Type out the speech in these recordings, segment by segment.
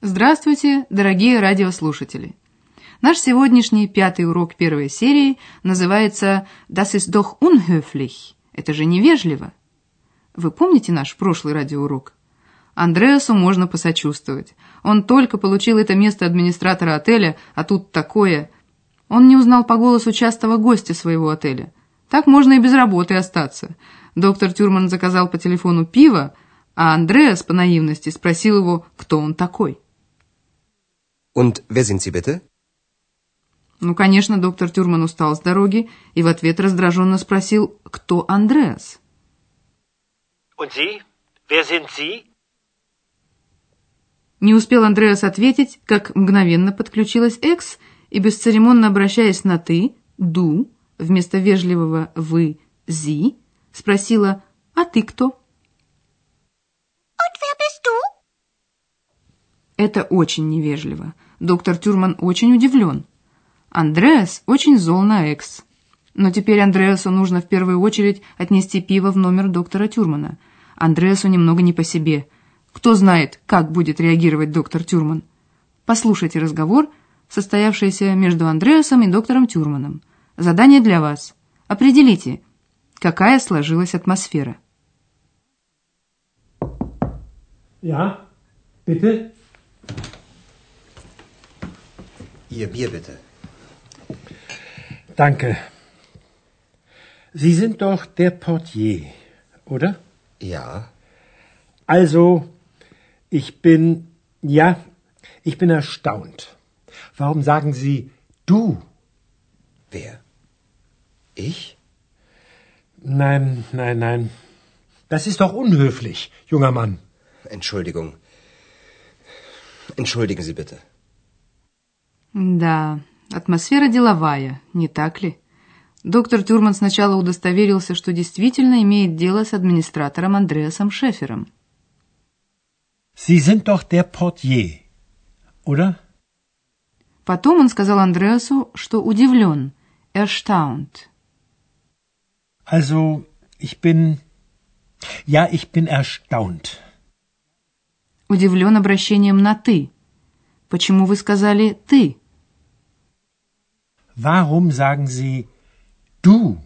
Здравствуйте, дорогие радиослушатели! Наш сегодняшний пятый урок первой серии называется «Das ist doch unhöflich» – «Это же невежливо». Вы помните наш прошлый радиоурок? Андреасу можно посочувствовать. Он только получил это место администратора отеля, а тут такое. Он не узнал по голосу частого гостя своего отеля. Так можно и без работы остаться. Доктор Тюрман заказал по телефону пиво, а Андреас по наивности спросил его, кто он такой. Und wer sind Sie bitte? Ну, конечно, доктор Тюрман устал с дороги и в ответ раздраженно спросил, кто Андреас. Und Sie? Wer sind Sie? Не успел Андреас ответить, как мгновенно подключилась Экс и, бесцеремонно обращаясь на «ты», «ду», вместо вежливого «вы», «зи», спросила «А ты кто?» Und wer bist du? Это очень невежливо. Доктор Тюрман очень удивлен. Андреас очень зол на Экс. Но теперь Андреасу нужно в первую очередь отнести пиво в номер доктора Тюрмана. Андреасу немного не по себе. Кто знает, как будет реагировать доктор Тюрман. Послушайте разговор, состоявшийся между Андреасом и доктором Тюрманом. Задание для вас. Определите, какая сложилась атмосфера. Ja, bitte? Ihr Bier bitte. Danke. Sie sind doch der Portier, oder? Ja. Also, ich bin, ja, ich bin erstaunt. Warum sagen Sie du? Wer? Ich? Nein, nein, nein. Das ist doch unhöflich, junger Mann. Entschuldigung. Entschuldigen Sie bitte. Да, атмосфера деловая, не так ли? Доктор Тюрман сначала удостоверился, что действительно имеет дело с администратором Андреасом Шефером. Sie sind doch der Portier, oder? Потом он сказал Андреасу, что удивлен, erstaunt. Also, ich bin, ja, ich bin erstaunt. Удивлен обращением на «ты». Почему вы сказали «ты»? Warum sagen Sie du?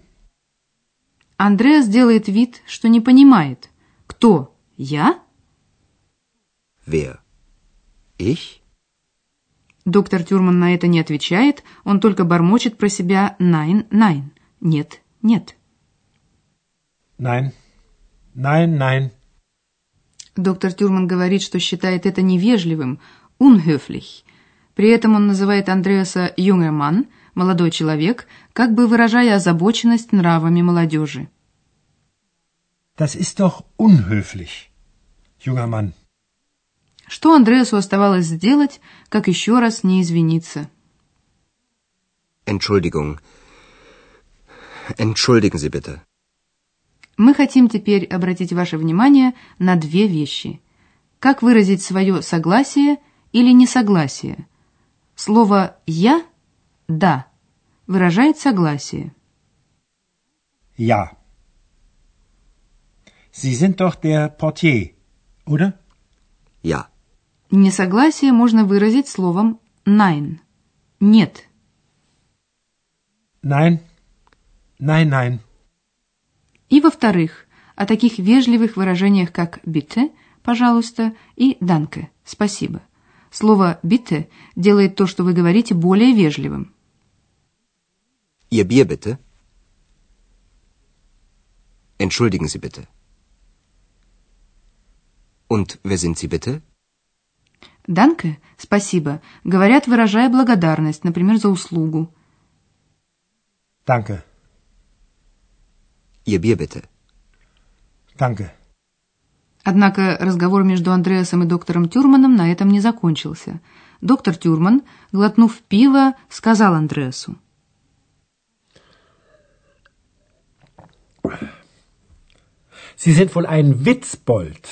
Андреас делает вид, что не понимает. Кто? Я? Wer? Ich? Доктор Тюрман на это не отвечает, он только бормочет про себя «найн, найн». Нет, нет. Nein, nein, nein. Доктор Тюрман говорит, что считает это невежливым, unhöflich. При этом он называет Андреаса «юnger Mann», молодой человек, как бы выражая озабоченность нравами молодежи. Das ist doch unhöflich, junger Mann. Что Андреасу оставалось сделать, как еще раз не извиниться? Entschuldigung. Entschuldigen Sie bitte. Мы хотим теперь обратить ваше внимание на две вещи. Как выразить свое согласие или несогласие? Слово «я» – «да» выражает согласие. Ja. Sie sind doch der Portier, oder? Ja. Несогласие можно выразить словом «nein» – «нет». Nein, nein, nein. И, во-вторых, о таких вежливых выражениях, как «bitte» – «пожалуйста» и «danke» – «спасибо». Слово «bitte» делает то, что вы говорите, более вежливым. Ihr Bier bitte. Entschuldigen Sie bitte. Und wer sind Sie bitte? «Данке» – «спасибо» говорят, выражая благодарность, например, за услугу. Danke, Ihr Bier bitte. danke. Однако разговор между Андреасом и доктором Тюрманом на этом не закончился. Доктор Тюрман, глотнув пиво, сказал Андреасу. Sie sind wohl ein Witzbold.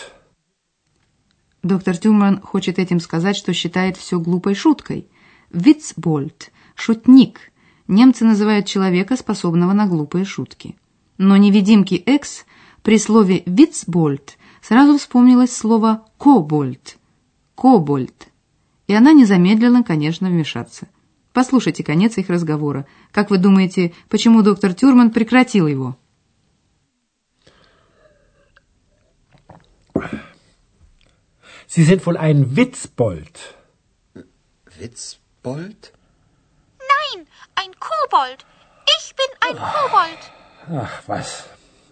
Доктор Тюрман хочет этим сказать, что считает все глупой шуткой. Вицбольд – шутник. Немцы называют человека, способного на глупые шутки. Но невидимки Экс при слове «вицбольд» сразу вспомнилось слово «кобольд» – «кобольд». И она не замедлила, конечно, вмешаться. Послушайте конец их разговора. Как вы думаете, почему доктор Тюрман прекратил его? Sie sind wohl ein Witzbold. Witzbold? Nein, ein Kobold. Ich bin ein Kobold. Ach was,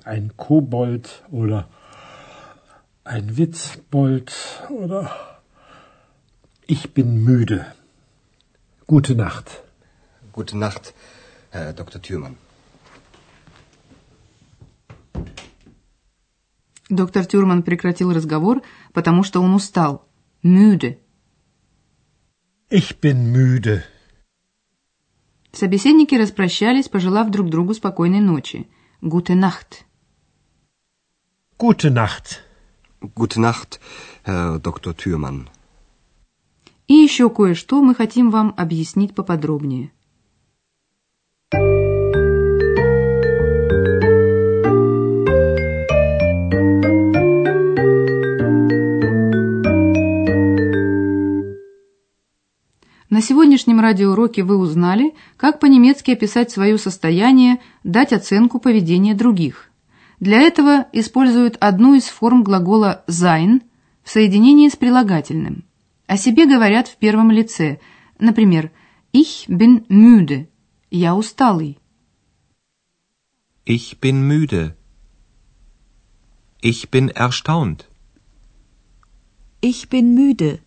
ein Kobold oder ein Witzbold oder... Ich bin müde. Gute Nacht. Gute Nacht, Herr Dr. Thürmann. Доктор Тюрман прекратил разговор, потому что он устал. Müde. Ich bin müde. Собеседники распрощались, пожелав друг другу спокойной ночи. Gute Nacht. Gute Nacht. Gute Nacht, Herr Dr. И еще кое-что мы хотим вам объяснить поподробнее. На сегодняшнем радиоуроке вы узнали, как по-немецки описать свое состояние, дать оценку поведения других. Для этого используют одну из форм глагола sein в соединении с прилагательным. О себе говорят в первом лице, например, «Ich bin müde» – «Я усталый». Ich bin müde. Ich bin erstaunt. Ich bin müde.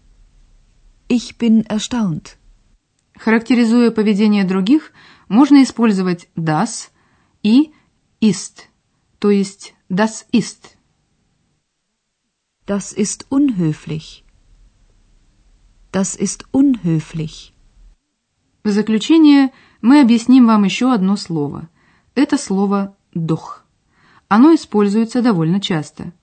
Ich bin erstaunt. Характеризуя поведение других, можно использовать das и ist, то есть das ist. Das ist unhöflich. Das ist unhöflich. В заключение мы объясним вам еще одно слово. Это слово «дох». Оно используется довольно часто.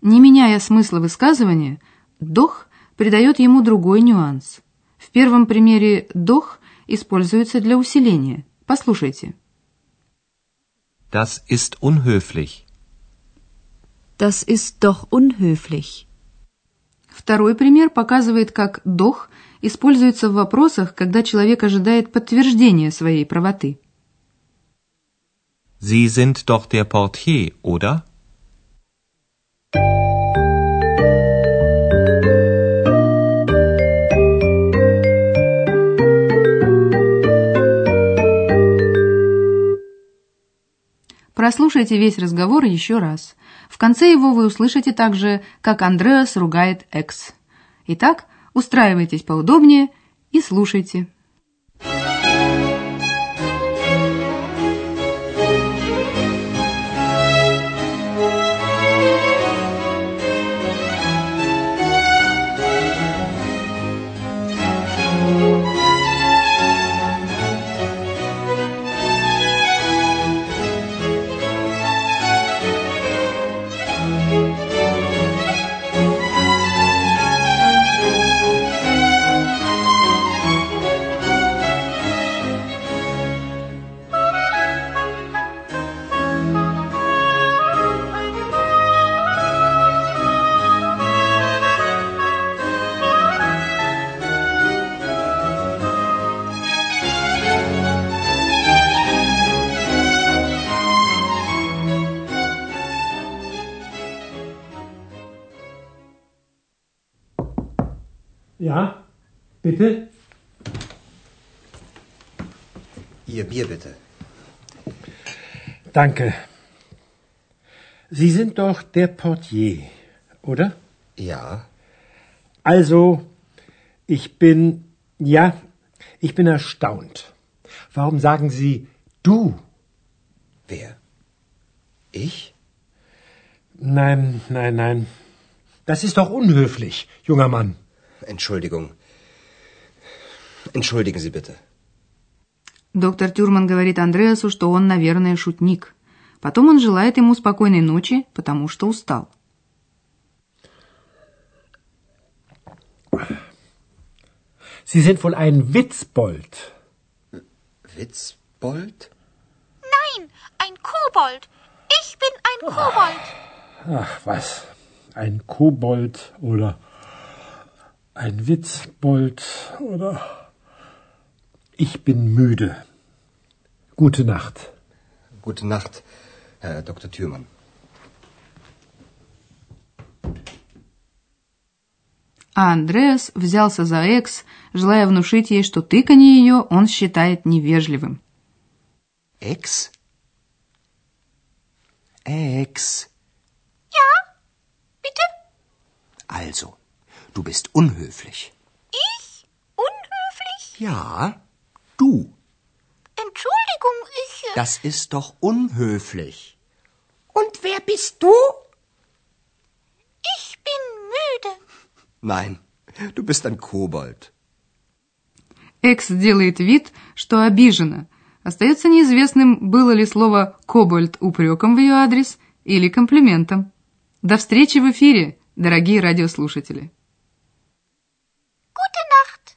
Не меняя смысла высказывания, «дох» придает ему другой нюанс – в первом примере «дох» используется для усиления. Послушайте. Das ist unhöflich. Das ist doch unhöflich. Второй пример показывает, как «дох» используется в вопросах, когда человек ожидает подтверждения своей правоты. Sie sind doch der Portier, oder? Прослушайте весь разговор еще раз. В конце его вы услышите также, как Андреас ругает Экс. Итак, устраивайтесь поудобнее и слушайте. Bitte? Ihr Bier bitte. Danke. Sie sind doch der Portier, oder? Ja. Also, ich bin, ja, ich bin erstaunt. Warum sagen Sie du? Wer? Ich? Nein, nein, nein. Das ist doch unhöflich, junger Mann. Entschuldigung. Entschuldigen Sie bitte. Доктор Тюрман говорит Андреасу, что он, наверное, шутник. Потом он желает ему спокойной ночи, потому что устал. Sie sind wohl ein Witzbold. Witzbold? Nein, ein Kobold. Ich bin ein Kobold. Ach was, ein Kobold oder ein Witzbold oder ich bin müde. Gute Nacht. Gute Nacht, Herr Dr. Thürmann. А Андреас взялся за Экс, желая внушить ей, что тыканье ее он считает невежливым. Ex? Ex. Ja? Bitte? Also, du bist unhöflich. Ich? Unhöflich? Ja, du. Entschuldigung, ich. äh, Das ist doch unhöflich. Und wer bist du? Ich bin müde. Nein, du bist ein Kobold. Экс делает вид, что обижена. Остается неизвестным, было ли слово «кобальт» упреком в ее адрес или комплиментом. До встречи в эфире, дорогие радиослушатели. Gute Nacht.